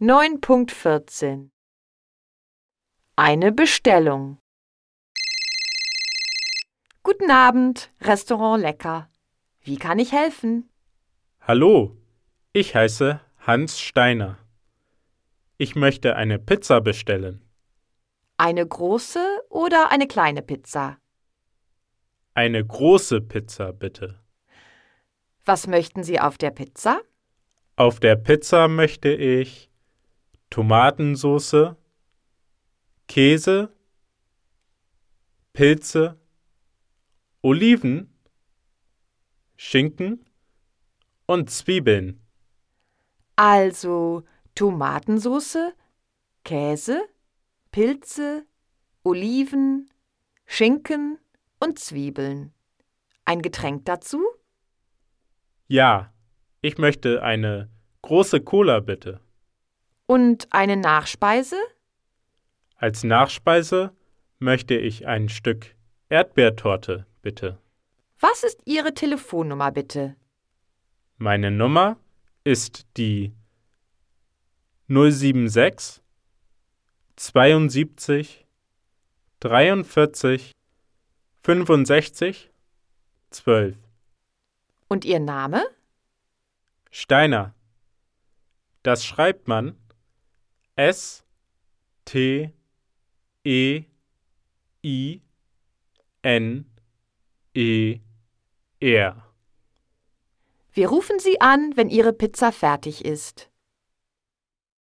9.14 Eine Bestellung Guten Abend, Restaurant Lecker. Wie kann ich helfen? Hallo, ich heiße Hans Steiner. Ich möchte eine Pizza bestellen. Eine große oder eine kleine Pizza? Eine große Pizza, bitte. Was möchten Sie auf der Pizza? Auf der Pizza möchte ich Tomatensoße, Käse, Pilze, Oliven, Schinken und Zwiebeln. Also Tomatensoße, Käse, Pilze, Oliven, Schinken und Zwiebeln. Ein Getränk dazu? Ja, ich möchte eine große Cola, bitte. Und eine Nachspeise? Als Nachspeise möchte ich ein Stück Erdbeertorte, bitte. Was ist Ihre Telefonnummer bitte? Meine Nummer ist die 076 72 43 65 12. Und Ihr Name? Steiner. Das schreibt man S T E I N E R. Wir rufen Sie an, wenn Ihre Pizza fertig ist.